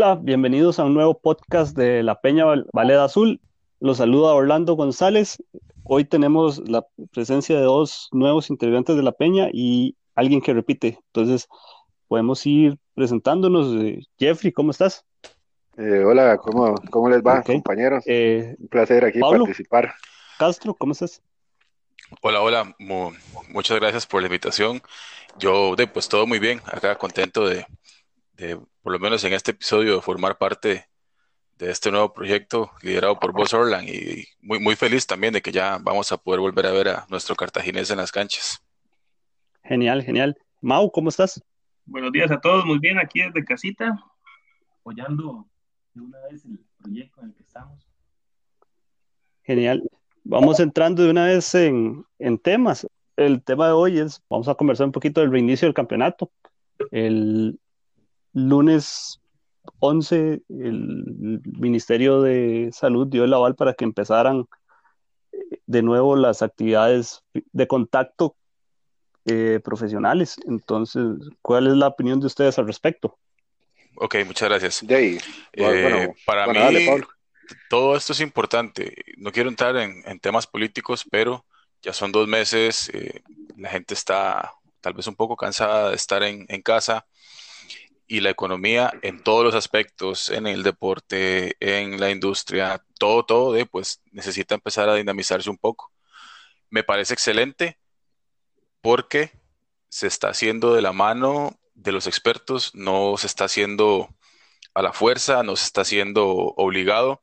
Hola, bienvenidos a un nuevo podcast de La Peña Valeda Azul. Los saluda Orlando González. Hoy tenemos la presencia de dos nuevos integrantes de La Peña y alguien que repite. Entonces, podemos ir presentándonos. Eh, Jeffrey, ¿cómo estás? Eh, hola, ¿cómo, ¿cómo, les va, compañeros? Eh, un placer aquí participar. Castro, ¿cómo estás? Hola, hola, muchas gracias por la invitación. Yo, de, pues todo muy bien, acá contento de, por lo menos en este episodio, de formar parte de este nuevo proyecto liderado por Boss Orland y muy, muy feliz también de que ya vamos a poder volver a ver a nuestro cartaginés en las canchas. Genial, genial. Mau, ¿cómo estás? Buenos días a todos, muy bien, aquí desde casita, apoyando de una vez el proyecto en el que estamos. Genial. Vamos entrando de una vez en, en temas. El tema de hoy es, vamos a conversar un poquito del reinicio del campeonato. El lunes 11, el Ministerio de Salud dio el aval para que empezaran eh, de nuevo las actividades de contacto eh, profesionales. Entonces, ¿cuál es la opinión de ustedes al respecto? Ok, muchas gracias. Eh, para mí, todo esto es importante. No quiero entrar en, temas políticos, pero ya son dos meses, eh, la gente está tal vez un poco cansada de estar en, casa y la economía en todos los aspectos, en el deporte, en la industria, todo, todo, pues necesita empezar a dinamizarse un poco. Me parece excelente porque se está haciendo de la mano de los expertos, no se está haciendo a la fuerza, no se está haciendo obligado,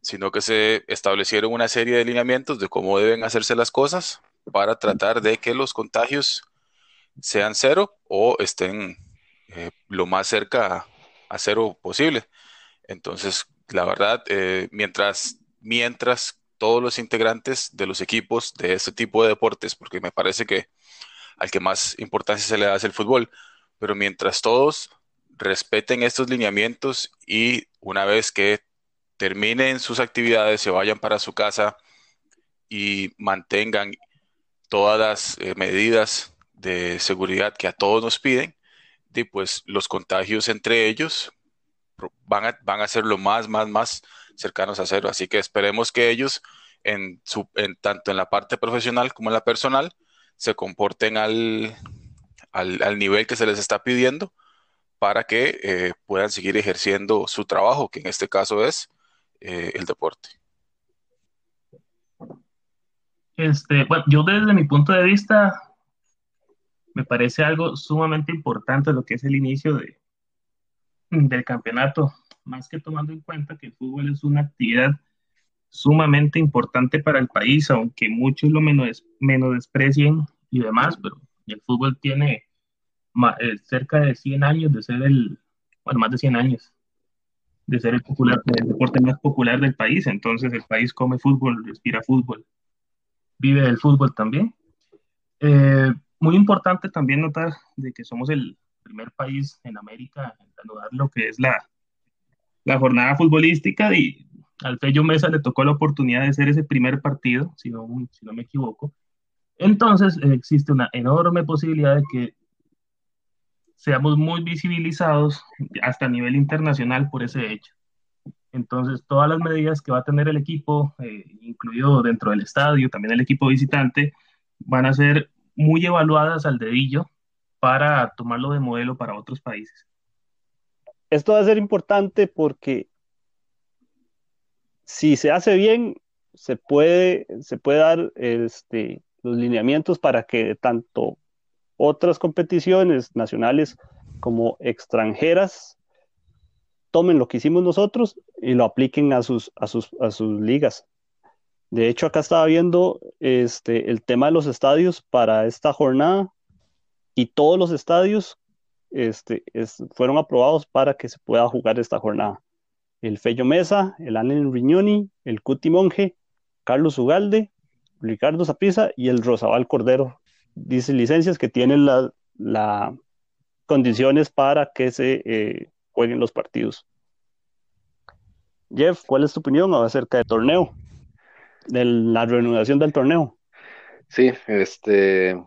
sino que se establecieron una serie de lineamientos de cómo deben hacerse las cosas para tratar de que los contagios sean cero o estén eh, lo más cerca a, cero posible. Entonces, la verdad, eh, mientras, mientras todos los integrantes de los equipos de este tipo de deportes, porque me parece que al que más importancia se le da es el fútbol, pero mientras todos respeten estos lineamientos y una vez que terminen sus actividades, se vayan para su casa y mantengan todas las eh, medidas de seguridad que a todos nos piden, y pues los contagios entre ellos van a, van a ser lo más, más, más cercanos a cero. Así que esperemos que ellos, en tanto en la parte profesional como en la personal, se comporten al, al, nivel que se les está pidiendo para que eh, puedan seguir ejerciendo su trabajo, que en este caso es eh, el deporte. Este, bueno, yo desde mi punto de vista me parece algo sumamente importante lo que es el inicio de, del campeonato, más que tomando en cuenta que el fútbol es una actividad sumamente importante para el país, aunque muchos lo menos, menos desprecien y demás, pero el fútbol tiene eh, cerca de 100 años de ser el, bueno, más de 100 años de ser el deporte más popular del país. Entonces el país come fútbol, respira fútbol, vive del fútbol también. Eh, muy importante también notar de que somos el primer país en América en anudar lo que es la, la jornada futbolística y al Fello Mesa le tocó la oportunidad de ser ese primer partido, si no, si no me equivoco. Entonces existe una enorme posibilidad de que seamos muy visibilizados hasta a nivel internacional por ese hecho. Entonces, todas las medidas que va a tener el equipo, eh, incluido dentro del estadio, también el equipo visitante, van a ser muy evaluadas al dedillo para tomarlo de modelo para otros países. Esto va a ser importante porque si se hace bien, se puede, se puede dar este, los lineamientos para que tanto otras competiciones nacionales como extranjeras tomen lo que hicimos nosotros y lo apliquen a sus, a sus, a sus ligas. De hecho, acá estaba viendo este, el tema de los estadios para esta jornada y todos los estadios este, fueron aprobados para que se pueda jugar esta jornada. El Fello Mesa, el Allen Riñoni, el Cuti Monje, Carlos Ugalde, Ricardo Zaprisa y el Rosabal Cordero dice licencias que tienen las la condiciones para que se eh, jueguen los partidos. Jeff, ¿cuál es tu opinión acerca del torneo? De la reanudación del torneo. Sí, este,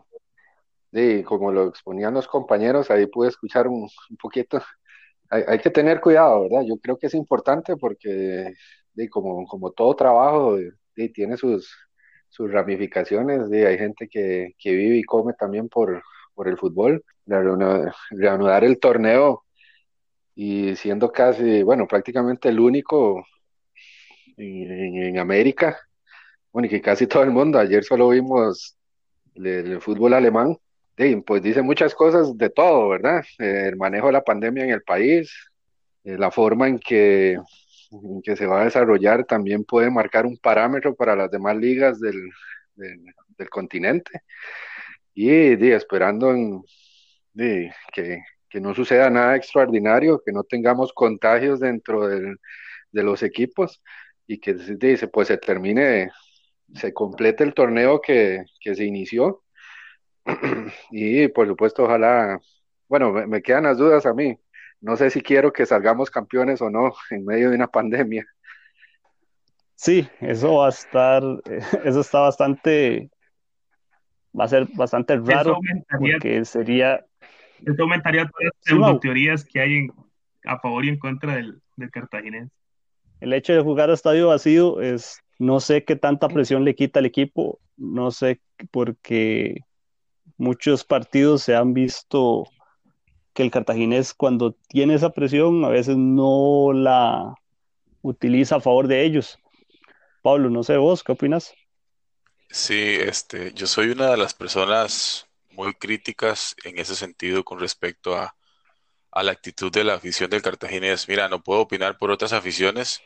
sí, como lo exponían los compañeros, ahí pude escuchar un, poquito hay, que tener cuidado, ¿verdad? Yo creo que es importante porque, como, como todo trabajo, tiene sus, sus ramificaciones. hay gente que, que, vive y come también por, por el fútbol. Reanudar, el torneo y siendo casi, bueno, prácticamente el único en, América, bueno, y que casi todo el mundo, ayer solo vimos el fútbol alemán, pues dice muchas cosas de todo, ¿verdad? Eh, el manejo de la pandemia en el país, eh, la forma en que, se va a desarrollar también puede marcar un parámetro para las demás ligas del, del, continente. Y, esperando que, que, no suceda nada extraordinario, que no tengamos contagios dentro del, de los equipos y que dice, pues se termine, se complete el torneo que, que se inició y por supuesto, ojalá, bueno, me, quedan las dudas a mí. No sé si quiero que salgamos campeones o no en medio de una pandemia. Sí, eso va a estar, eso está bastante, va a ser bastante raro porque sería... Eso aumentaría todas las teorías que hay a favor y en contra del, del cartaginés. El hecho de jugar a estadio vacío es, no sé qué tanta presión le quita al equipo, no sé, porque muchos partidos se han visto que el cartaginés cuando tiene esa presión a veces no la utiliza a favor de ellos. Pablo, no sé vos, ¿qué opinas? Sí, este, yo soy una de las personas muy críticas en ese sentido con respecto a, la actitud de la afición del cartaginés. Mira, no puedo opinar por otras aficiones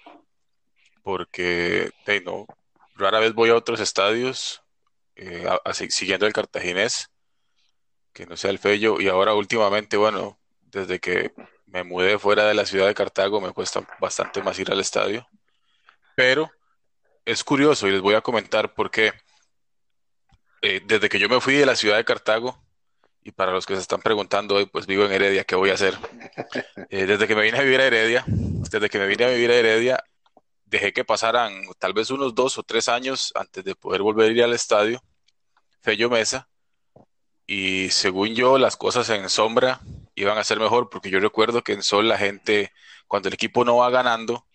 porque no, rara vez voy a otros estadios eh, siguiendo el cartaginés que no sea el Fello. Y ahora últimamente, bueno, desde que me mudé fuera de la ciudad de Cartago, me cuesta bastante más ir al estadio. Pero es curioso y les voy a comentar por qué. Eh, desde que yo me fui de la ciudad de Cartago, y para los que se están preguntando hoy, pues vivo en Heredia, ¿qué voy a hacer? Eh, desde que me vine a vivir a Heredia, desde que me vine a vivir a Heredia, dejé que pasaran tal vez unos dos o tres años antes de poder volver a ir al estadio. Fello Mesa, y según yo las cosas en sombra iban a ser mejor porque yo recuerdo que en sol la gente cuando el equipo no va ganando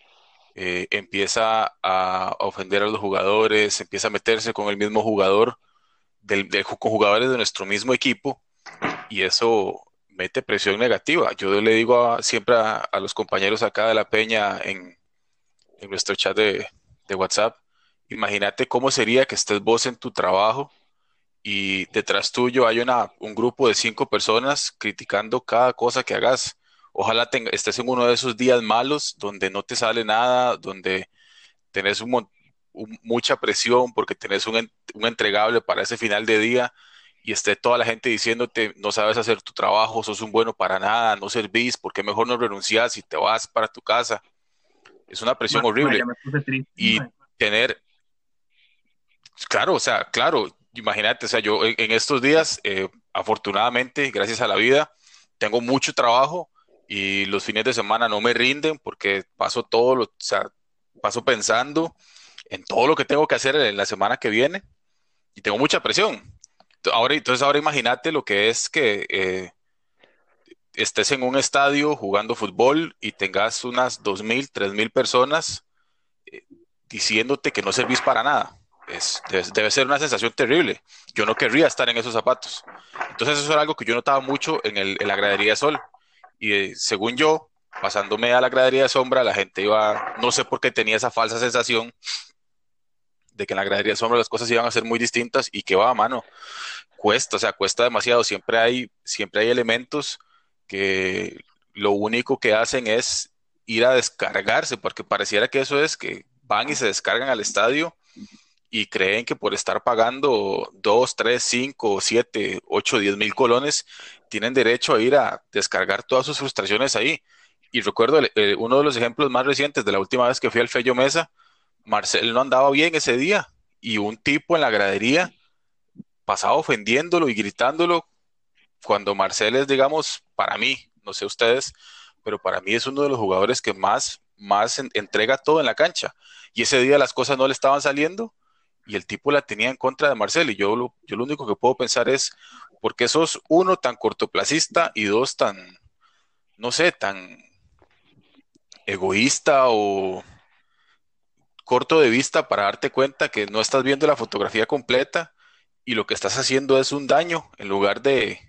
eh, empieza a ofender a los jugadores, empieza a meterse con el mismo jugador, del, con jugadores de nuestro mismo equipo y eso mete presión negativa. Yo le digo siempre a, los compañeros acá de la Peña en, en nuestro chat de, de WhatsApp, imagínate cómo sería que estés vos en tu trabajo y detrás tuyo hay una, un grupo de cinco personas criticando cada cosa que hagas. Ojalá estés en uno de esos días malos donde no te sale nada, donde tenés mucha presión porque tenés un, un, entregable para ese final de día y esté toda la gente diciéndote no sabes hacer tu trabajo, sos un bueno para nada, no servís, porque mejor no renuncias y te vas para tu casa. Es una presión horrible. y tener, claro, o sea, claro, imagínate, o sea, yo en, estos días, eh, afortunadamente, gracias a la vida, tengo mucho trabajo y los fines de semana no me rinden porque paso todo, lo, o sea, paso pensando en todo lo que tengo que hacer en la semana que viene y tengo mucha presión. Ahora, entonces ahora imagínate lo que es que eh, estés en un estadio jugando fútbol y tengas unas 2.000, 3.000 personas eh, diciéndote que no servís para nada debe, ser una sensación terrible. Yo no querría estar en esos zapatos. Entonces eso era algo que yo notaba mucho en, el, en la gradería de sol. Y eh, según yo, pasándome a la gradería de sombra, la gente iba, no sé por qué tenía esa falsa sensación de que en la gradería de sombra las cosas iban a ser muy distintas y que va a mano. Cuesta, o sea, cuesta demasiado. Siempre hay, siempre hay elementos que lo único que hacen es ir a descargarse, porque pareciera que eso es que van y se descargan al estadio y creen que por estar pagando 2, 3, 5, 7, 8, 10 mil colones, tienen derecho a ir a descargar todas sus frustraciones ahí. Y recuerdo uno de los ejemplos más recientes de la última vez que fui al Fello Mesa, Marcel no andaba bien ese día y un tipo en la gradería pasaba ofendiéndolo y gritándolo cuando Marcel es, digamos, para mí, no sé ustedes, pero para mí es uno de los jugadores que más, más entrega todo en la cancha. Y ese día las cosas no le estaban saliendo y el tipo la tenía en contra de Marcel. Y yo lo, yo lo único que puedo pensar es, ¿por qué sos uno tan cortoplacista y dos tan, no sé, tan, egoísta o corto de vista para darte cuenta que no estás viendo la fotografía completa y lo que estás haciendo es un daño en lugar de,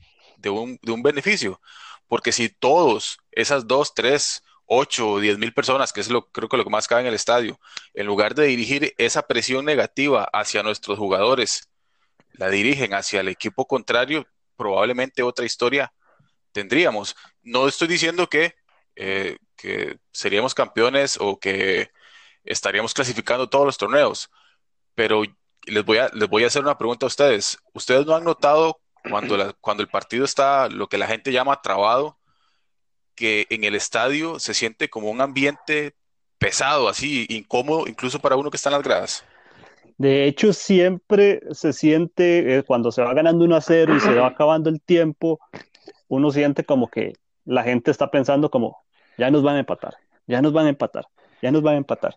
un, beneficio. Porque si todos, esas dos, tres, ocho o diez mil personas, que es lo creo que lo que más cabe en el estadio, en lugar de dirigir esa presión negativa hacia nuestros jugadores, la dirigen hacia el equipo contrario, probablemente otra historia tendríamos. No estoy diciendo que, eh, que seríamos campeones o que estaríamos clasificando todos los torneos, pero les voy a, les voy a hacer una pregunta a ustedes. ¿Ustedes no han notado cuando, cuando el partido está lo que la gente llama trabado, que en el estadio se siente como un ambiente pesado, así, incómodo, incluso para uno que está en las gradas? De hecho, siempre se siente, eh, cuando se va ganando 1 a 0 y se va acabando el tiempo, uno siente como que la gente está pensando como, ya nos van a empatar, ya nos van a empatar, ya nos van a empatar.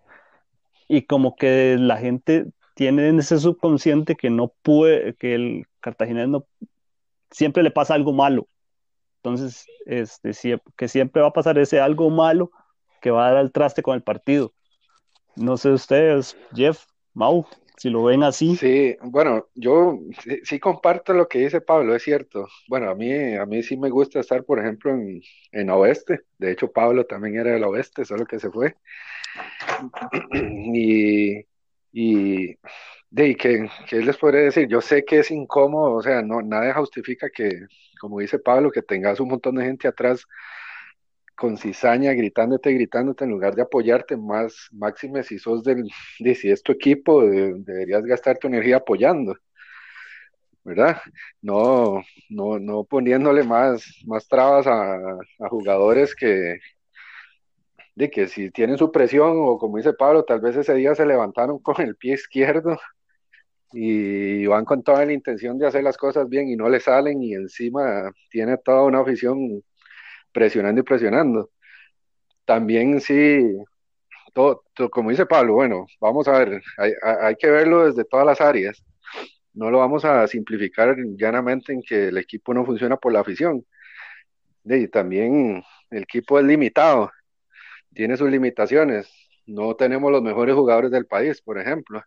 Y como que la gente tiene en ese subconsciente que no puede, que el cartaginés no, siempre le pasa algo malo. Entonces, este, que siempre va a pasar ese algo malo que va a dar al traste con el partido. No sé ustedes, Jeff, Mau, si lo ven así. Sí, bueno, yo sí, comparto lo que dice Pablo, es cierto. Bueno, a mí, a mí sí me gusta estar, por ejemplo, en, en oeste. De hecho, Pablo también era del oeste, solo que se fue. Y, y de que, que les podría decir, yo sé que es incómodo, o sea, no, nada justifica que, como dice Pablo, que tengas un montón de gente atrás con cizaña, gritándote, gritándote, en lugar de apoyarte, más máxime si sos del, de, si es tu equipo, deberías gastar tu energía apoyando, ¿verdad? No, no, no poniéndole más, más trabas a, a jugadores que, de que si tienen su presión, o como dice Pablo, tal vez ese día se levantaron con el pie izquierdo y van con toda la intención de hacer las cosas bien y no le salen y encima tiene toda una afición presionando y presionando. También sí, todo, como dice Pablo, bueno, vamos a ver, hay, hay, que verlo desde todas las áreas. No lo vamos a simplificar llanamente en que el equipo no funciona por la afición. Y también el equipo es limitado, tiene sus limitaciones. No tenemos los mejores jugadores del país, por ejemplo.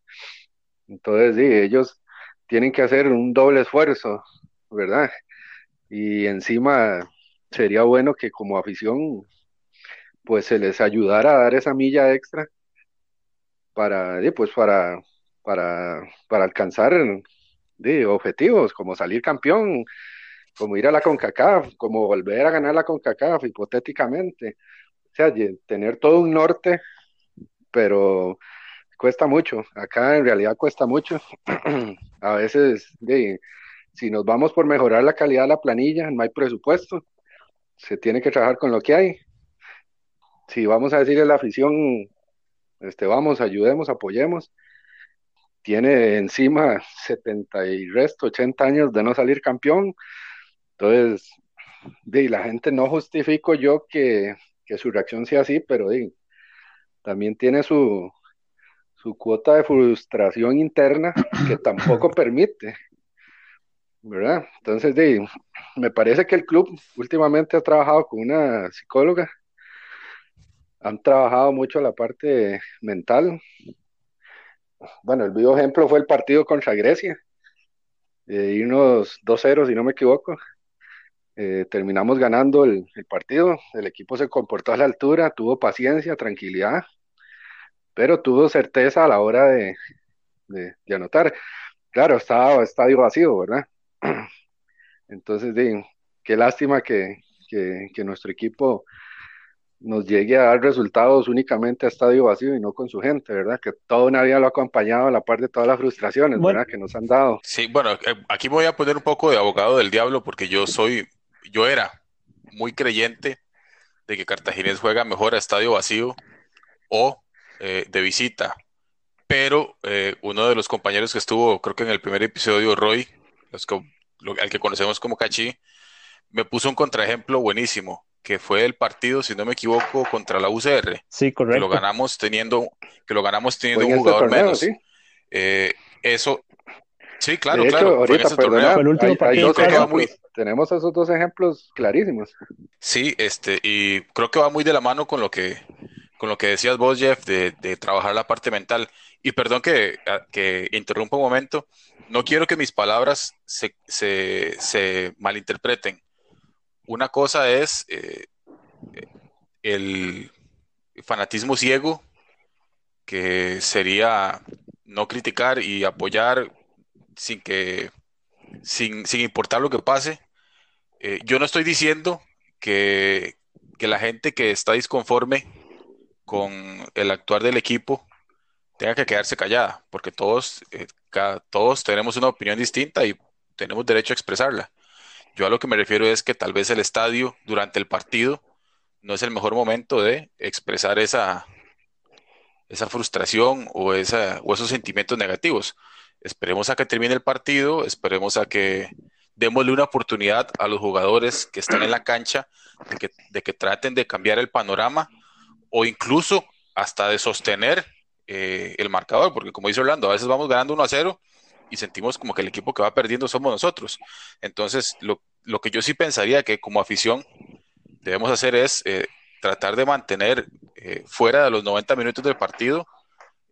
Entonces, sí, ellos tienen que hacer un doble esfuerzo, ¿verdad? Y encima sería bueno que como afición pues se les ayudara a dar esa milla extra para pues para para, para alcanzar objetivos como salir campeón como ir a la CONCACAF como volver a ganar la CONCACAF hipotéticamente o sea tener todo un norte pero cuesta mucho acá en realidad cuesta mucho a veces si nos vamos por mejorar la calidad de la planilla no hay presupuesto se tiene que trabajar con lo que hay. Si vamos a decirle a la afición, este, vamos, ayudemos, apoyemos, tiene encima 70 y resto, 80 años de no salir campeón, entonces, de, la gente no justifico yo que, que su reacción sea así, pero de, también tiene su, su cuota de frustración interna que tampoco permite ¿verdad? Entonces, de, me parece que el club últimamente ha trabajado con una psicóloga, han trabajado mucho la parte mental. Bueno, el vivo ejemplo fue el partido contra Grecia, eh, irnos 2-0, si no me equivoco. Eh, terminamos ganando el, partido, el equipo se comportó a la altura, tuvo paciencia, tranquilidad, pero tuvo certeza a la hora de, de, de anotar. Claro, estaba estadio vacío, ¿verdad? Entonces, qué lástima que, nuestro equipo nos llegue a dar resultados únicamente a estadio vacío y no con su gente, ¿verdad? Que toda una vida lo ha acompañado a la par de todas las frustraciones, ¿verdad? Que nos han dado. Sí, bueno, eh, aquí voy a poner un poco de abogado del diablo porque yo soy, yo era muy creyente de que Cartaginés juega mejor a estadio vacío o eh, de visita. Pero eh, uno de los compañeros que estuvo, creo que en el primer episodio, Roy, los que, al que conocemos como Cachi, me puso un contraejemplo buenísimo, que fue el partido, si no me equivoco, contra la UCR. Sí, correcto. Que lo ganamos teniendo, que lo ganamos teniendo un jugador menos. Eh, eso, sí, claro, claro. tenemos esos dos ejemplos clarísimos. Sí, este, y creo que va muy de la mano con lo que con lo que decías vos, Jeff, de, trabajar la parte mental. Y perdón que, que interrumpa un momento, no quiero que mis palabras se, malinterpreten. Una cosa es eh, el fanatismo ciego, que sería no criticar y apoyar sin que sin, importar lo que pase. Eh, yo no estoy diciendo que, la gente que está disconforme con el actuar del equipo tenga que quedarse callada, porque todos, eh, todos tenemos una opinión distinta y tenemos derecho a expresarla. Yo a lo que me refiero es que tal vez el estadio durante el partido no es el mejor momento de expresar esa, esa frustración o, esa, o esos sentimientos negativos. Esperemos a que termine el partido, esperemos a que démosle una oportunidad a los jugadores que están en la cancha de que, traten de cambiar el panorama o incluso hasta de sostener eh, el marcador, porque como dice Orlando, a veces vamos ganando 1 a 0 y sentimos como que el equipo que va perdiendo somos nosotros. Entonces, lo, que yo sí pensaría que como afición debemos hacer es eh, tratar de mantener eh, fuera de los 90 minutos del partido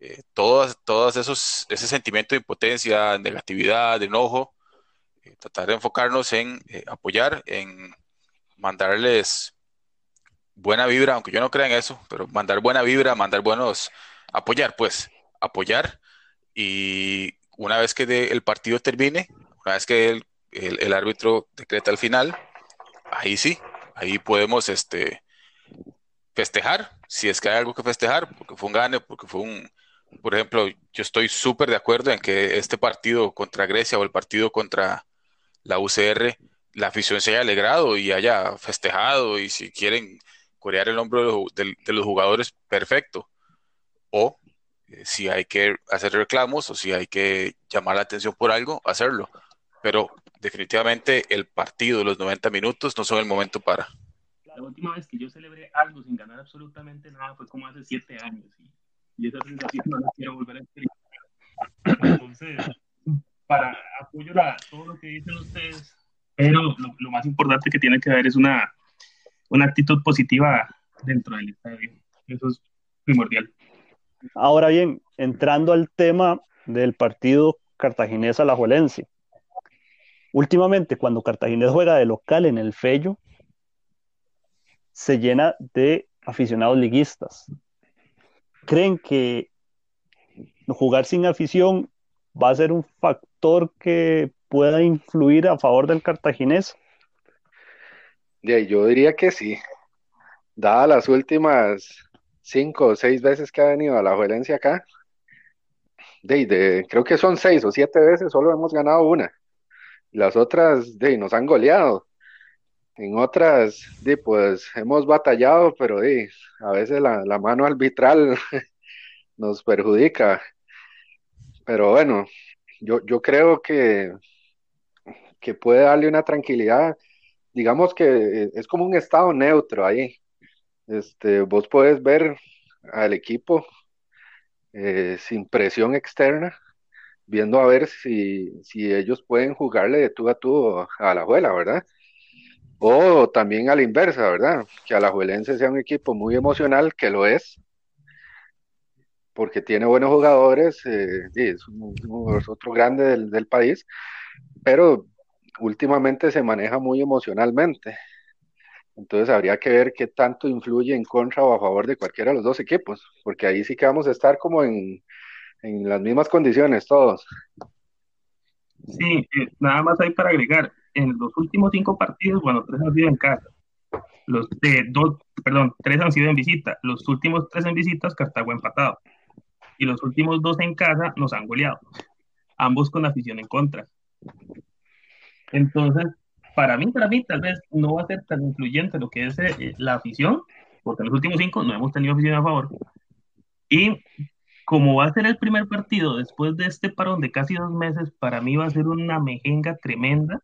eh, todos, todos esos, ese sentimiento de impotencia, negatividad, de enojo, tratar de enfocarnos en apoyar, en mandarles buena vibra, aunque yo no crea en eso, pero mandar buena vibra, mandar buenos, apoyar, pues, apoyar. Y una vez que el partido termine, una vez que el, árbitro decreta el final, ahí sí, ahí podemos este, festejar, si es que hay algo que festejar, porque fue un gane, porque fue un, por ejemplo, yo estoy súper de acuerdo en que este partido contra Grecia o el partido contra la UCR, la afición se haya alegrado y haya festejado y si quieren corear el hombro de, los jugadores, perfecto. O eh, si hay que hacer reclamos o si hay que llamar la atención por algo, hacerlo. Pero definitivamente el partido, los 90 minutos, no son el momento para. La última vez que yo celebré algo sin ganar absolutamente nada fue como hace siete años. Y y esa sensación no la quiero volver a experimentar. Entonces, para apoyo a todo lo que dicen ustedes, pero lo, más importante que tiene que haber es una, una actitud positiva dentro del estadio. Eso es primordial. Ahora bien, entrando al tema del partido cartaginés alajuelense. Últimamente, cuando Cartaginés juega de local en el Fello, se llena de aficionados liguistas creen que jugar sin afición va a ser un factor que pueda influir a favor del cartaginés? Yo diría que sí. Dadas las últimas cinco o seis veces que ha venido a la violencia acá, de, creo que son seis o siete veces, solo hemos ganado una. Las otras de, nos han goleado. En otras, de, pues hemos batallado, pero de, a veces la, la mano arbitral nos perjudica. Pero bueno, yo, yo creo que, que puede darle una tranquilidad. Digamos que es como un estado neutro ahí. Este, vos puedes ver al equipo eh, sin presión externa, viendo a ver si, si ellos pueden jugarle de tú a tú a la abuela, ¿verdad? O también a la inversa, ¿verdad? Que Alajuelense sea un equipo muy emocional, que lo es, porque tiene buenos jugadores, eh, es, otro grande del, país, pero últimamente se maneja muy emocionalmente. Entonces habría que ver qué tanto influye en contra o a favor de cualquiera de los dos equipos, porque ahí sí que vamos a estar como en, en las mismas condiciones todos. Sí, eh, nada más hay para agregar en los últimos cinco partidos, bueno, tres han sido en casa. Los de dos, perdón, tres han sido en visita. Los últimos tres en visitas, Cartago empatado. Y los últimos dos en casa nos han goleado. Ambos con afición en contra. Entonces, para mí, para mí, tal vez no va a ser tan influyente lo que es eh, la afición, porque en los últimos cinco no hemos tenido afición a favor. Y como va a ser el primer partido después de este parón de casi dos meses, para mí va a ser una mejenga tremenda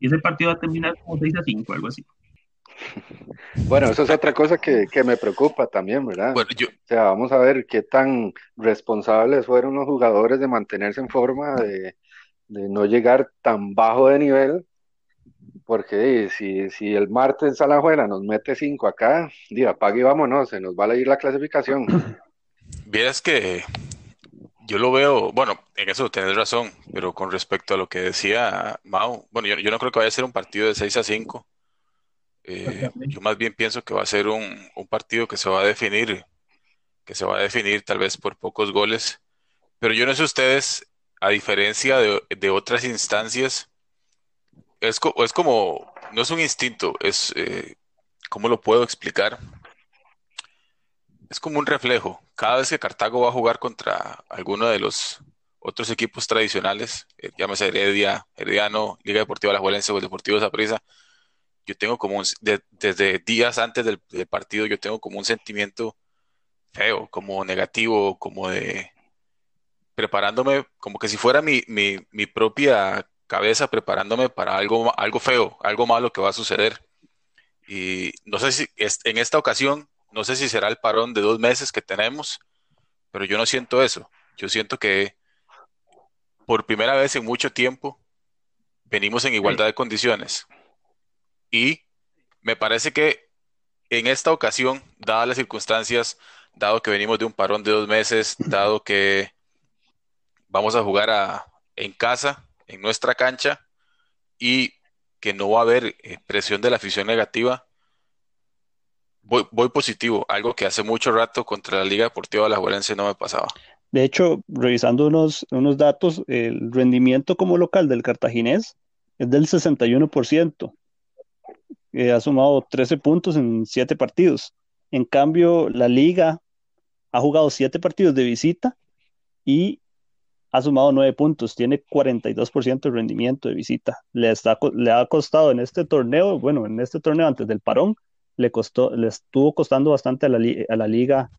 y ese partido va a terminar como 6 a 5, algo así. Bueno, eso es otra cosa que, me preocupa también, ¿verdad? O sea, vamos a ver qué tan responsables fueron los jugadores de mantenerse en forma, de, no llegar tan bajo de nivel, Porque si, si el martes a la nos mete cinco acá, diga, apague y vámonos, se nos va a ir la clasificación. Vieras que yo lo veo, bueno, en eso tenés razón, pero con respecto a lo que decía Mao, bueno, yo, no creo que vaya a ser un partido de 6 a 5. Eh, yo más bien pienso que va a ser un, un, partido que se va a definir, que se va a definir tal vez por pocos goles. Pero yo no sé ustedes, a diferencia de, de otras instancias, es, como, no es un instinto, es, eh, ¿cómo lo puedo explicar? Es como un reflejo. Cada vez que Cartago va a jugar contra alguno de los otros equipos tradicionales, eh, llámese Heredia, Herediano, Liga Deportiva La Juelense o Deportivo Zaprisa, yo tengo como un, desde días antes del, partido, yo tengo como un sentimiento feo, como negativo, como de preparándome, como que si fuera mi, mi, mi propia cabeza preparándome para algo, algo feo, algo malo que va a suceder. Y no sé si en esta ocasión, no sé si será el parón de dos meses que tenemos, pero yo no siento eso. Yo siento que por primera vez en mucho tiempo venimos en igualdad de condiciones. Y me parece que en esta ocasión, dadas las circunstancias, dado que venimos de un parón de dos meses, dado que vamos a jugar a, en casa, en nuestra cancha y que no va a haber eh, presión de la afición negativa, voy, positivo, algo que hace mucho rato contra la Liga Deportiva de la Juelense no me pasaba. De hecho, revisando unos, datos, el rendimiento como local del cartaginés es del 61%. Eh, ha sumado 13 puntos en 7 partidos. En cambio, la liga ha jugado 7 partidos de visita y ha sumado nueve puntos, tiene 42% de rendimiento de visita. Le, está, le ha costado en este torneo, bueno, en este torneo antes del parón, le, costó, le estuvo costando bastante a la, a la liga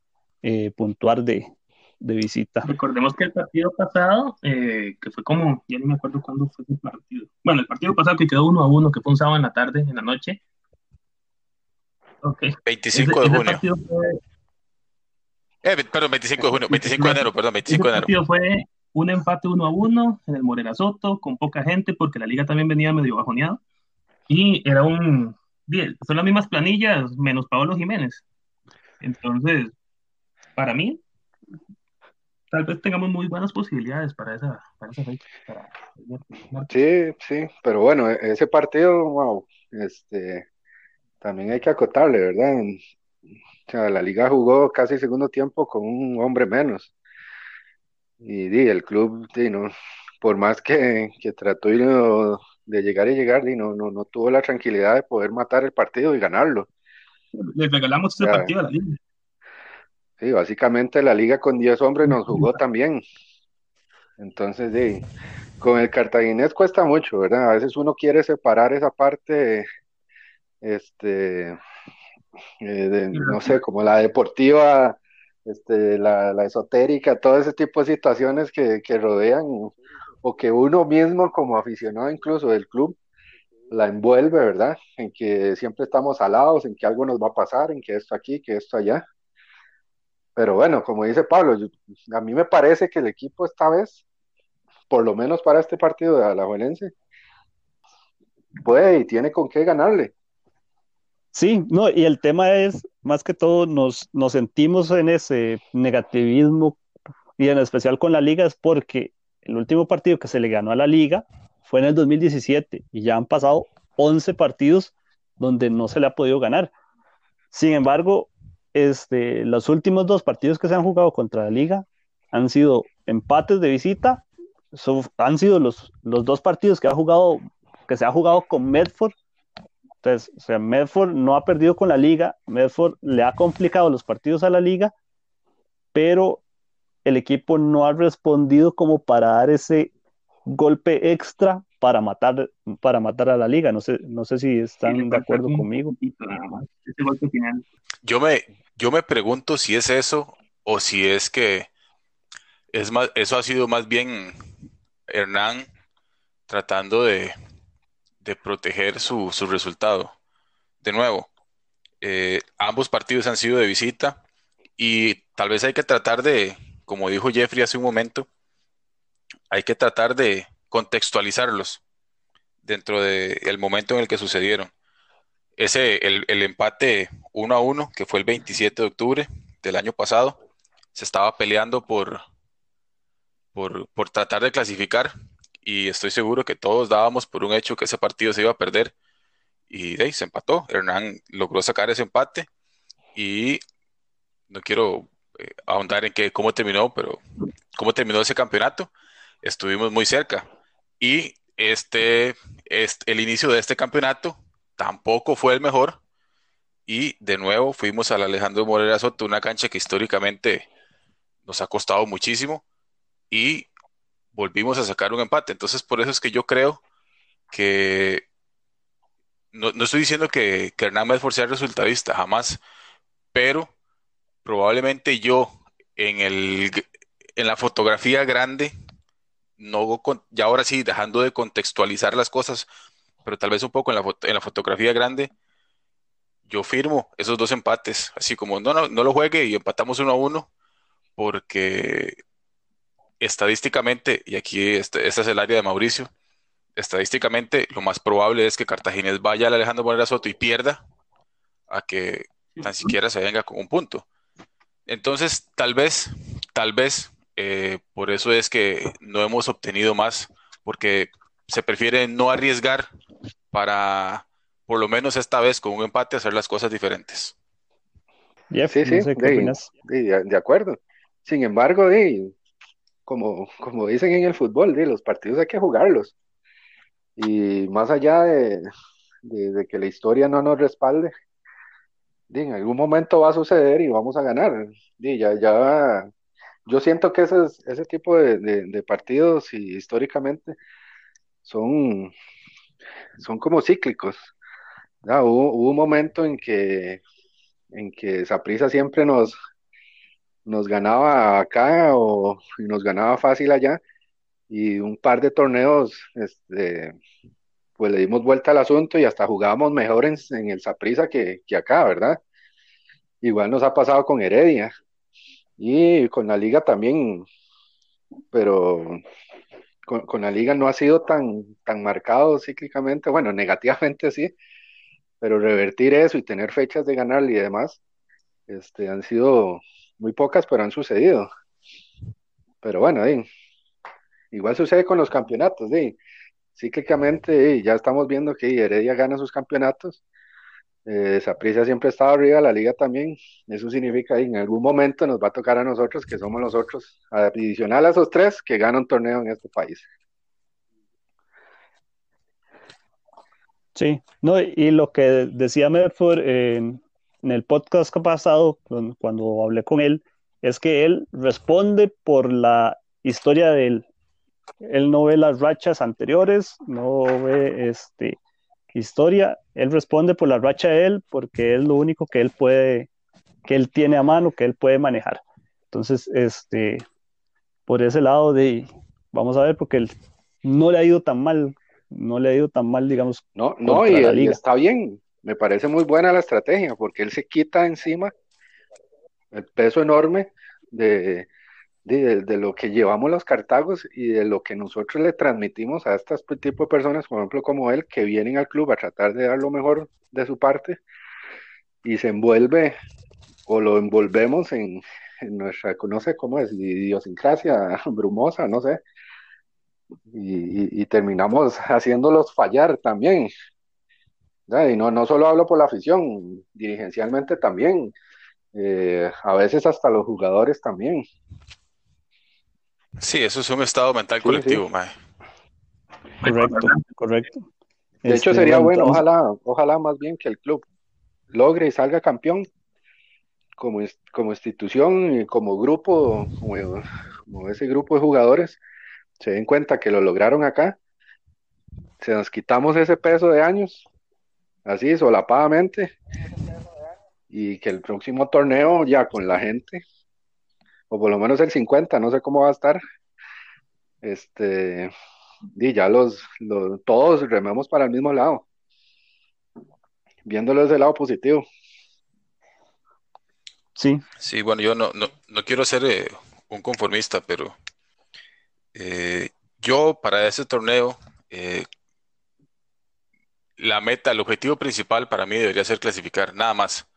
eh, puntuar de, de, visita. Recordemos que el partido pasado, eh, que fue como, ya no me acuerdo cuándo fue el partido. Bueno, el partido pasado que quedó uno a uno, que fue un sábado en la tarde, en la noche. Okay. 25 de junio. Eh, perdón, 25 de junio, 25 de enero, perdón, 25 de enero. partido fue un empate uno a uno en el Morera Soto, con poca gente, porque la liga también venía medio bajoneada. Y era un. Son las mismas planillas, menos Pablo Jiménez. Entonces, para mí, tal vez tengamos muy buenas posibilidades para esa, para esa fecha. sí, sí, pero bueno, e-, ese partido, wow, este, también hay que acotarle, ¿verdad? O sea, la liga jugó casi segundo tiempo con un hombre menos. Y, di, el club, di, no, por más que, que trató de llegar y llegar, di, no, no, no tuvo la tranquilidad de poder matar el partido y ganarlo. Le regalamos ese partido a la liga. Sí, básicamente la liga con 10 hombres nos jugó también. Entonces, di, con el cartaginés cuesta mucho, ¿verdad? A veces uno quiere separar esa parte, este, eh, no sé, como la deportiva este, la, la, esotérica, todo ese tipo de situaciones que, que rodean o que uno mismo como aficionado incluso del club la envuelve, ¿verdad? En que siempre estamos alados, en que algo nos va a pasar, en que esto aquí, que esto allá. Pero bueno, como dice Pablo, a mí me parece que el equipo esta vez, por lo menos para este partido de Alajuelense, puede y tiene con qué ganarle. Sí, no, y el tema es, más que todo, nos, nos sentimos en ese negativismo y en especial con la liga es porque el último partido que se le ganó a la liga fue en el 2017 y ya han pasado 11 partidos donde no se le ha podido ganar. Sin embargo, este, los últimos dos partidos que se han jugado contra la liga han sido empates de visita, han sido los, los dos partidos que ha jugado que se ha jugado con Medford entonces, o sea, Medford no ha perdido con la liga, Medford le ha complicado los partidos a la liga, pero el equipo no ha respondido como para dar ese golpe extra para matar, para matar a la liga. No sé, no sé si están de acuerdo conmigo. Yo me, yo me pregunto si es eso o si es que es más, eso ha sido más bien Hernán tratando de, de proteger su, resultado. De nuevo, eh, ambos partidos han sido de visita y tal vez hay que tratar de, como dijo Jeffrey hace un momento, hay que tratar de contextualizarlos. dentro del momento en el que sucedieron. Ese, el, el empate 1 a 1, que fue el 27 de octubre del año pasado, se estaba peleando por, por, por tratar de clasificar y estoy seguro que todos dábamos por un hecho que ese partido se iba a perder y de ahí se empató. Hernán logró sacar ese empate y no quiero eh, ahondar en que, cómo terminó, pero cómo terminó ese campeonato, estuvimos muy cerca. Y este, este, el inicio de este campeonato tampoco fue el mejor. Y de nuevo fuimos al Alejandro Morera Soto, una cancha que históricamente nos ha costado muchísimo. Y volvimos a sacar un empate. Entonces, por eso es que yo creo que no, estoy diciendo que, que Hernán Medford sea resultadista, jamás, pero probablemente yo en, el, en la fotografía grande, no ya ahora sí, dejando de contextualizar las cosas, pero tal vez un poco en la, en la fotografía grande, yo firmo esos dos empates, así como no, no, no lo juegue y empatamos uno a uno, porque estadísticamente, y aquí este, este, es el área de Mauricio, estadísticamente lo más probable es que Cartaginés vaya al Alejandro Morera Soto y pierda a que tan siquiera se venga con un punto. Entonces, tal vez, tal vez, eh, por eso es que no hemos obtenido más, porque se prefiere no arriesgar para, por lo menos esta vez, con un empate, hacer las cosas diferentes. sí, sí, de, acuerdo. Sin embargo, como, como dicen en el fútbol, los partidos hay que jugarlos. Y más allá de, de que la historia no nos respalde, en algún momento va a suceder y vamos a ganar. ya, ya, yo siento que ese, ese tipo de, partidos y históricamente son, son como cíclicos. Hubo, un momento en que en que Saprisa siempre nos, nos ganaba acá o nos ganaba fácil allá y un par de torneos este, pues le dimos vuelta al asunto y hasta jugábamos mejor en, el Saprisa que, que, acá, ¿verdad? Igual nos ha pasado con Heredia y con la liga también, pero con, la liga no ha sido tan, tan marcado cíclicamente, bueno, negativamente sí, pero revertir eso y tener fechas de ganar y demás, este, han sido muy pocas, pero han sucedido. Pero bueno, igual sucede con los campeonatos, ¿sí? cíclicamente ya estamos viendo que Heredia gana sus campeonatos. Eh, Saprissa siempre ha estado arriba, la liga también. Eso significa que en algún momento nos va a tocar a nosotros, que somos los otros, adicional a esos tres, que ganan torneo en este país. Sí, no, y lo que decía Medford en, en el podcast que pasado, cuando hablé con él, es que él responde por la historia del, él no ve las rachas anteriores, no ve este, historia, él responde por la racha de él porque es lo único que él puede, que él tiene a mano, que él puede manejar. Entonces, este, por ese lado de, vamos a ver, porque él no le ha ido tan mal, no le ha ido tan mal, digamos. No, no, y, y está bien, me parece muy buena la estrategia, porque él se quita encima el peso enorme de, de, lo que llevamos los cartagos y de lo que nosotros le transmitimos a este tipo de personas, por ejemplo, como él, que vienen al club a tratar de dar lo mejor de su parte y se envuelve o lo envolvemos en, nuestra, no sé cómo es, idiosincrasia brumosa, no sé, y, terminamos haciéndolos fallar también. Y no, no solo hablo por la afición, dirigencialmente también, eh, a veces hasta los jugadores también. Sí, eso es un estado mental colectivo, Correcto, correcto. De hecho, sería bueno, ojalá, ojalá más bien que el club logre y salga campeón como, como institución y como grupo, como, ese grupo de jugadores, se den cuenta que lo lograron acá, se nos quitamos ese peso de años, así solapadamente, y que el próximo torneo ya con la gente o por lo menos el 50, no sé cómo va a estar. Este, y ya los, todos rememos para el mismo lado, viéndolo desde el lado positivo. Sí. Sí, bueno, yo no, no, quiero ser eh, un conformista, pero eh, yo para ese torneo, eh, la meta, el objetivo principal para mí debería ser clasificar, nada más.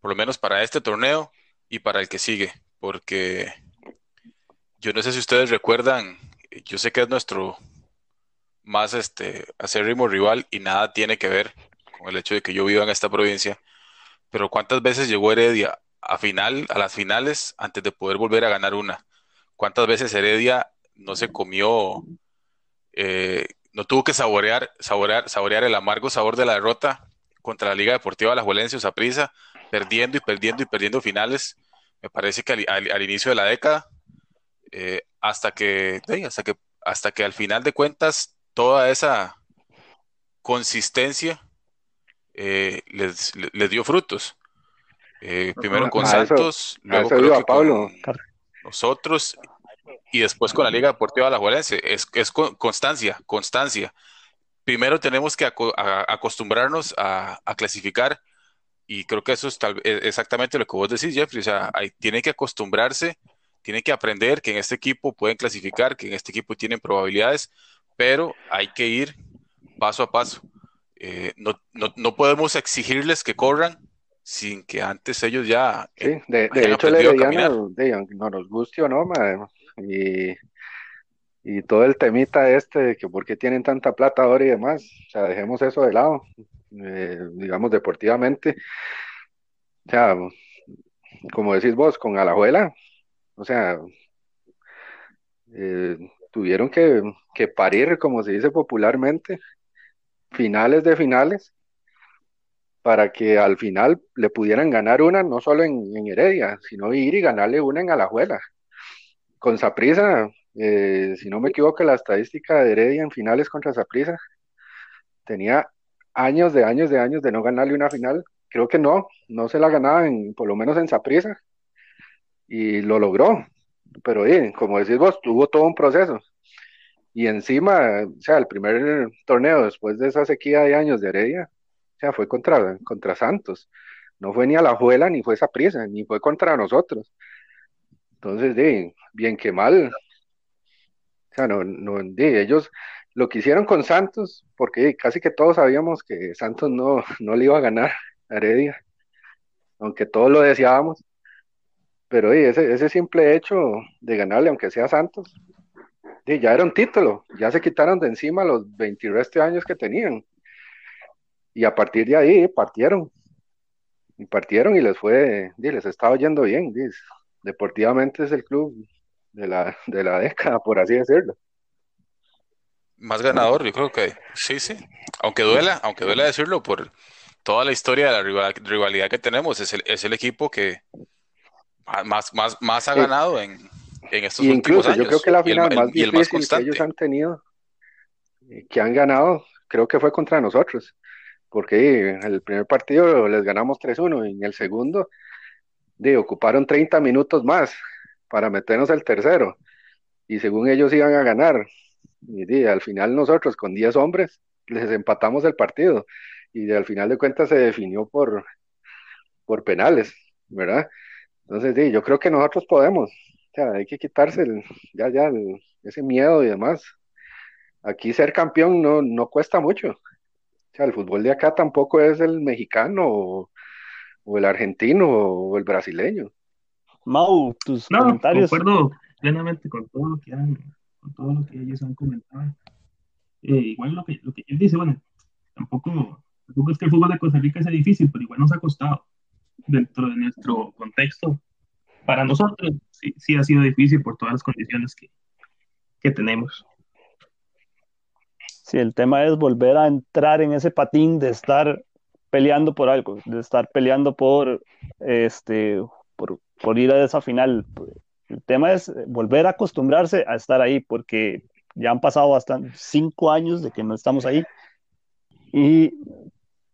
Por lo menos para este torneo y para el que sigue, porque yo no sé si ustedes recuerdan, yo sé que es nuestro más este acérrimo rival y nada tiene que ver con el hecho de que yo viva en esta provincia, pero ¿cuántas veces llegó Heredia a final, a las finales antes de poder volver a ganar una? ¿Cuántas veces Heredia no se comió, eh, no tuvo que saborear, saborear, saborear el amargo sabor de la derrota contra la Liga Deportiva La Juelense o Prisa, perdiendo y perdiendo y perdiendo finales? Me parece que al, inicio de la década, eh, hasta que, hasta que, hasta que al final de cuentas toda esa consistencia eh, les, dio frutos. primero con Santos, luego creo con nosotros y después con la Liga Deportiva Alajuelense. Es, es constancia, constancia. Primero tenemos que acostumbrarnos a, clasificar y creo que eso es tal, e, exactamente lo que vos decís, Jeffrey. O sea, hay, tiene que acostumbrarse, tiene que aprender que en este equipo pueden clasificar, que en este equipo tienen probabilidades, pero hay que ir paso a paso. Eh, no, no, no, podemos exigirles que corran sin que antes ellos ya. Sí, de, hecho, le de, no nos guste o no, y, y todo el temita este de que por qué tienen tanta plata ahora y demás, o sea, dejemos eso de lado, eh, digamos deportivamente, o sea, como decís vos, con Alajuela, o sea, eh, tuvieron que, que parir, como se dice popularmente, finales de finales, para que al final le pudieran ganar una, no solo en, en Heredia, sino ir y ganarle una en Alajuela con Saprisa, eh, si no me equivoco, la estadística de Heredia en finales contra Saprisa tenía años de años de años de no ganarle una final. Creo que no, no se la ganaba en, por lo menos en Saprisa y lo logró. Pero como decís vos, tuvo todo un proceso. Y encima, o sea, el primer torneo después de esa sequía de años de Heredia, o sea, fue contra, contra Santos. No fue ni a la Juela, ni fue Saprisa, ni fue contra nosotros. Entonces, de, bien que mal. O sea, no, no, de, ellos lo que hicieron con Santos, porque casi que todos sabíamos que Santos no, no le iba a ganar a Heredia, aunque todos lo deseábamos. Pero ese, ese simple hecho de ganarle, aunque sea Santos, ya era un título, ya se quitaron de encima los 20 años que tenían. Y a partir de ahí partieron. Y partieron y les fue, les estaba yendo bien deportivamente es el club de la, de la década, por así decirlo. Más ganador, yo creo que sí, sí. Aunque duela, aunque duela decirlo, por toda la historia de la rivalidad que tenemos, es el, es el equipo que más, más, más ha ganado en, en estos últimos años. Yo creo que la final más difícil que ellos han tenido, eh, que han ganado, creo que fue contra nosotros. Porque en el primer partido les ganamos 3-1 y en el segundo de, ocuparon 30 minutos más para meternos el tercero y según ellos iban a ganar. Y al final nosotros con 10 hombres les empatamos el partido y al final de cuentas se definió por, por penales, ¿verdad? Entonces, sí, yo creo que nosotros podemos, o sea, hay que quitarse ya, ya ese miedo y demás. Aquí ser campeón no, no cuesta mucho. O sea, el fútbol de acá tampoco es el mexicano o el argentino o el brasileño. Mau, tus no, comentarios. Concuerdo plenamente con todo lo que han, con todo lo que ellos han comentado. Eh, igual lo que, lo que él dice, bueno, tampoco, tampoco es que el fútbol de Costa Rica sea difícil, pero igual nos ha costado dentro de nuestro contexto. Para nosotros sí, sí ha sido difícil por todas las condiciones que, que tenemos. Sí, el tema es volver a entrar en ese patín de estar peleando por algo, de estar peleando por, este, por, por ir a esa final. El tema es volver a acostumbrarse a estar ahí, porque ya han pasado bastante, cinco años de que no estamos ahí. Y,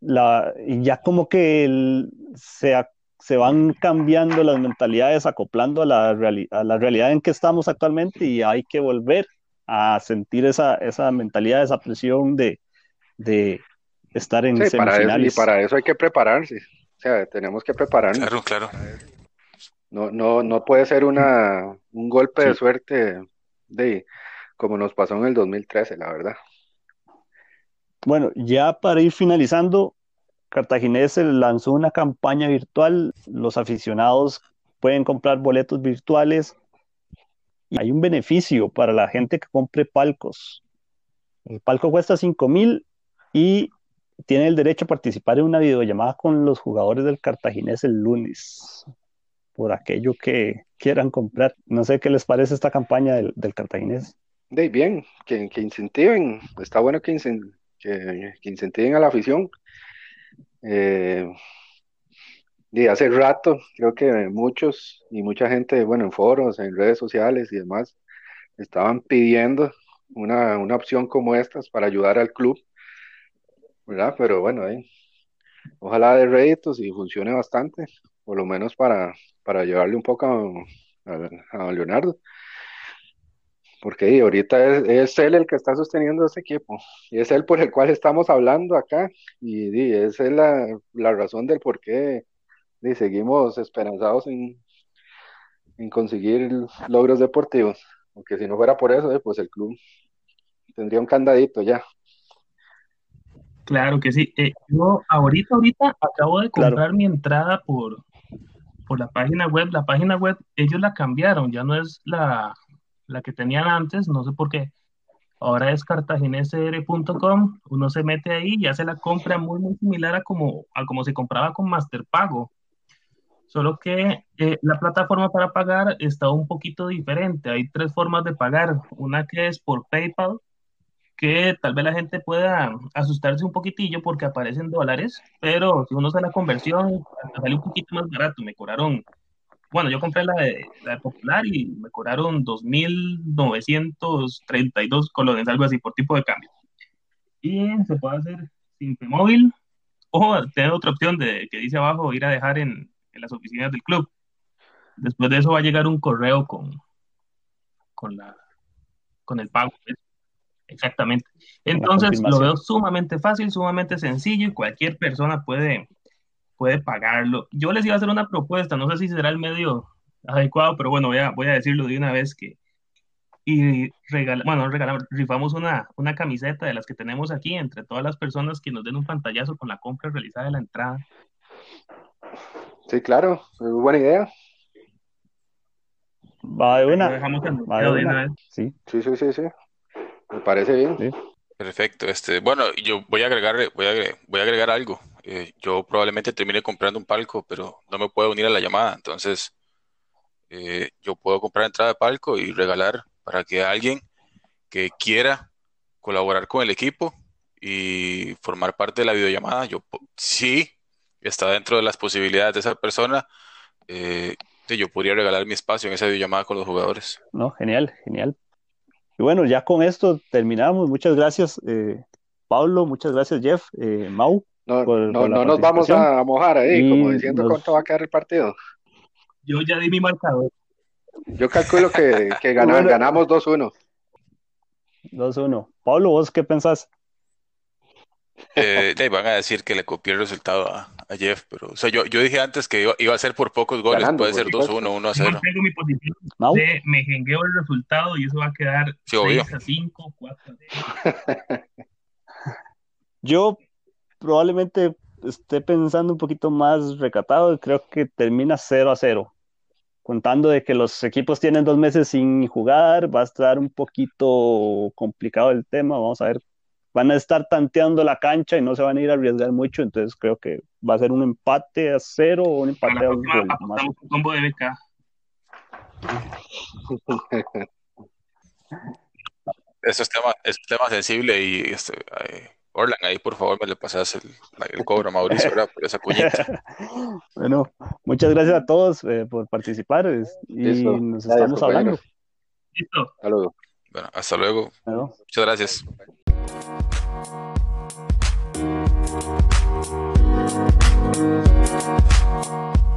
la, y ya como que se, se van cambiando las mentalidades, acoplando a la, a la realidad en que estamos actualmente y hay que volver a sentir esa, esa mentalidad, esa presión de, de, estar en sí, semifinales. y para eso hay que prepararse. O sea, tenemos que prepararnos. Claro, claro. No, no, no puede ser una, un golpe de suerte de como nos pasó en el 2013, la verdad. Bueno, ya para ir finalizando, Cartaginés lanzó una campaña virtual. Los aficionados pueden comprar boletos virtuales y hay un beneficio para la gente que compre palcos. El palco cuesta 5 mil y tiene el derecho a participar en una videollamada con los jugadores del Cartaginés el lunes, por aquello que quieran comprar. No sé qué les parece esta campaña del, del Cartaginés. De bien, que, incentiven, está bueno que, que, que, incentiven a la afición. Eh, hace rato, creo que muchos y mucha gente, bueno, en foros, en redes sociales y demás, estaban pidiendo una, una opción como estas para ayudar al club ¿verdad? Pero bueno, ojalá de réditos y funcione bastante, por lo menos para, para llevarle un poco a, a, Leonardo. Porque ahorita es, él el que está sosteniendo este equipo y es él por el cual estamos hablando acá y, esa es la, la, razón del por qué seguimos esperanzados en, en conseguir logros deportivos. Porque si no fuera por eso, pues el club tendría un candadito ya. Claro que sí. Eh, yo ahorita, ahorita acabo de comprar mi entrada por, por la página web. La página web, ellos la cambiaron, ya no es la, la que tenían antes, no sé por qué. Ahora es cartaginesr.com, uno se mete ahí y hace la compra muy, muy similar a como, a como se compraba con Masterpago. Solo que eh, la plataforma para pagar está un poquito diferente. Hay tres formas de pagar. Una que es por PayPal, que tal vez la gente pueda asustarse un poquitillo porque aparecen dólares, pero si uno hace la conversión, sale un poquito más barato. Me cobraron, bueno, yo compré la de, la Popular y me cobraron 2.932 colones, algo así, por tipo de cambio. Y se puede hacer sin móvil o tener otra opción de que dice abajo ir a dejar en, en las oficinas del club. Después de eso va a llegar un correo con, con, la, con el pago. Exactamente. Entonces lo veo sumamente fácil, sumamente sencillo y cualquier persona puede, puede pagarlo. Yo les iba a hacer una propuesta, no sé si será el medio adecuado, pero bueno, voy a, voy a decirlo de una vez que y regala, bueno, regalamos, rifamos una, una camiseta de las que tenemos aquí entre todas las personas que nos den un pantallazo con la compra realizada de la entrada. Sí, claro, muy buena idea. Va de una. Va de una. Sí. sí, sí, sí, sí. Me parece bien. Perfecto. Este, bueno, yo voy a agregar, voy a, voy a agregar algo. Eh, yo probablemente termine comprando un palco, pero no me puedo unir a la llamada. Entonces, eh, yo puedo comprar entrada de palco y regalar para que alguien que quiera colaborar con el equipo y formar parte de la videollamada, yo sí está dentro de las posibilidades de esa persona, eh, yo podría regalar mi espacio en esa videollamada con los jugadores. No, genial, genial. Y bueno, ya con esto terminamos. Muchas gracias, eh, Pablo. Muchas gracias, Jeff. Eh, Mau. No, no, no nos vamos a mojar ahí, como diciendo cuánto va a quedar el partido. Yo ya di mi marcador. Yo calculo que, que ganamos 2-1. 2-1. Pablo, ¿vos qué pensás? Eh, van a decir que le copié el resultado a, a Jeff, pero o sea, yo, yo dije antes que iba, iba a ser por pocos goles, Ganando, puede ser 2-1, 1-0. Tengo mi posición ¿No? de, me jengueo el resultado y eso va a quedar sí, 6 a 5, 4 a Yo probablemente esté pensando un poquito más recatado y creo que termina 0 a 0. Contando de que los equipos tienen dos meses sin jugar, va a estar un poquito complicado el tema. Vamos a ver van a estar tanteando la cancha y no se van a ir a arriesgar mucho, entonces creo que va a ser un empate a cero o un empate a un gol. Un combo de BK. Eso es tema, es tema sensible y este, Orlan, ahí por favor me le pasas el, el cobro a Mauricio ¿verdad? por esa cuñita. bueno, muchas gracias a todos eh, por participar y Listo. nos estamos hablando. Listo. Hasta luego. Bueno, hasta luego. Muchas gracias. Thank you.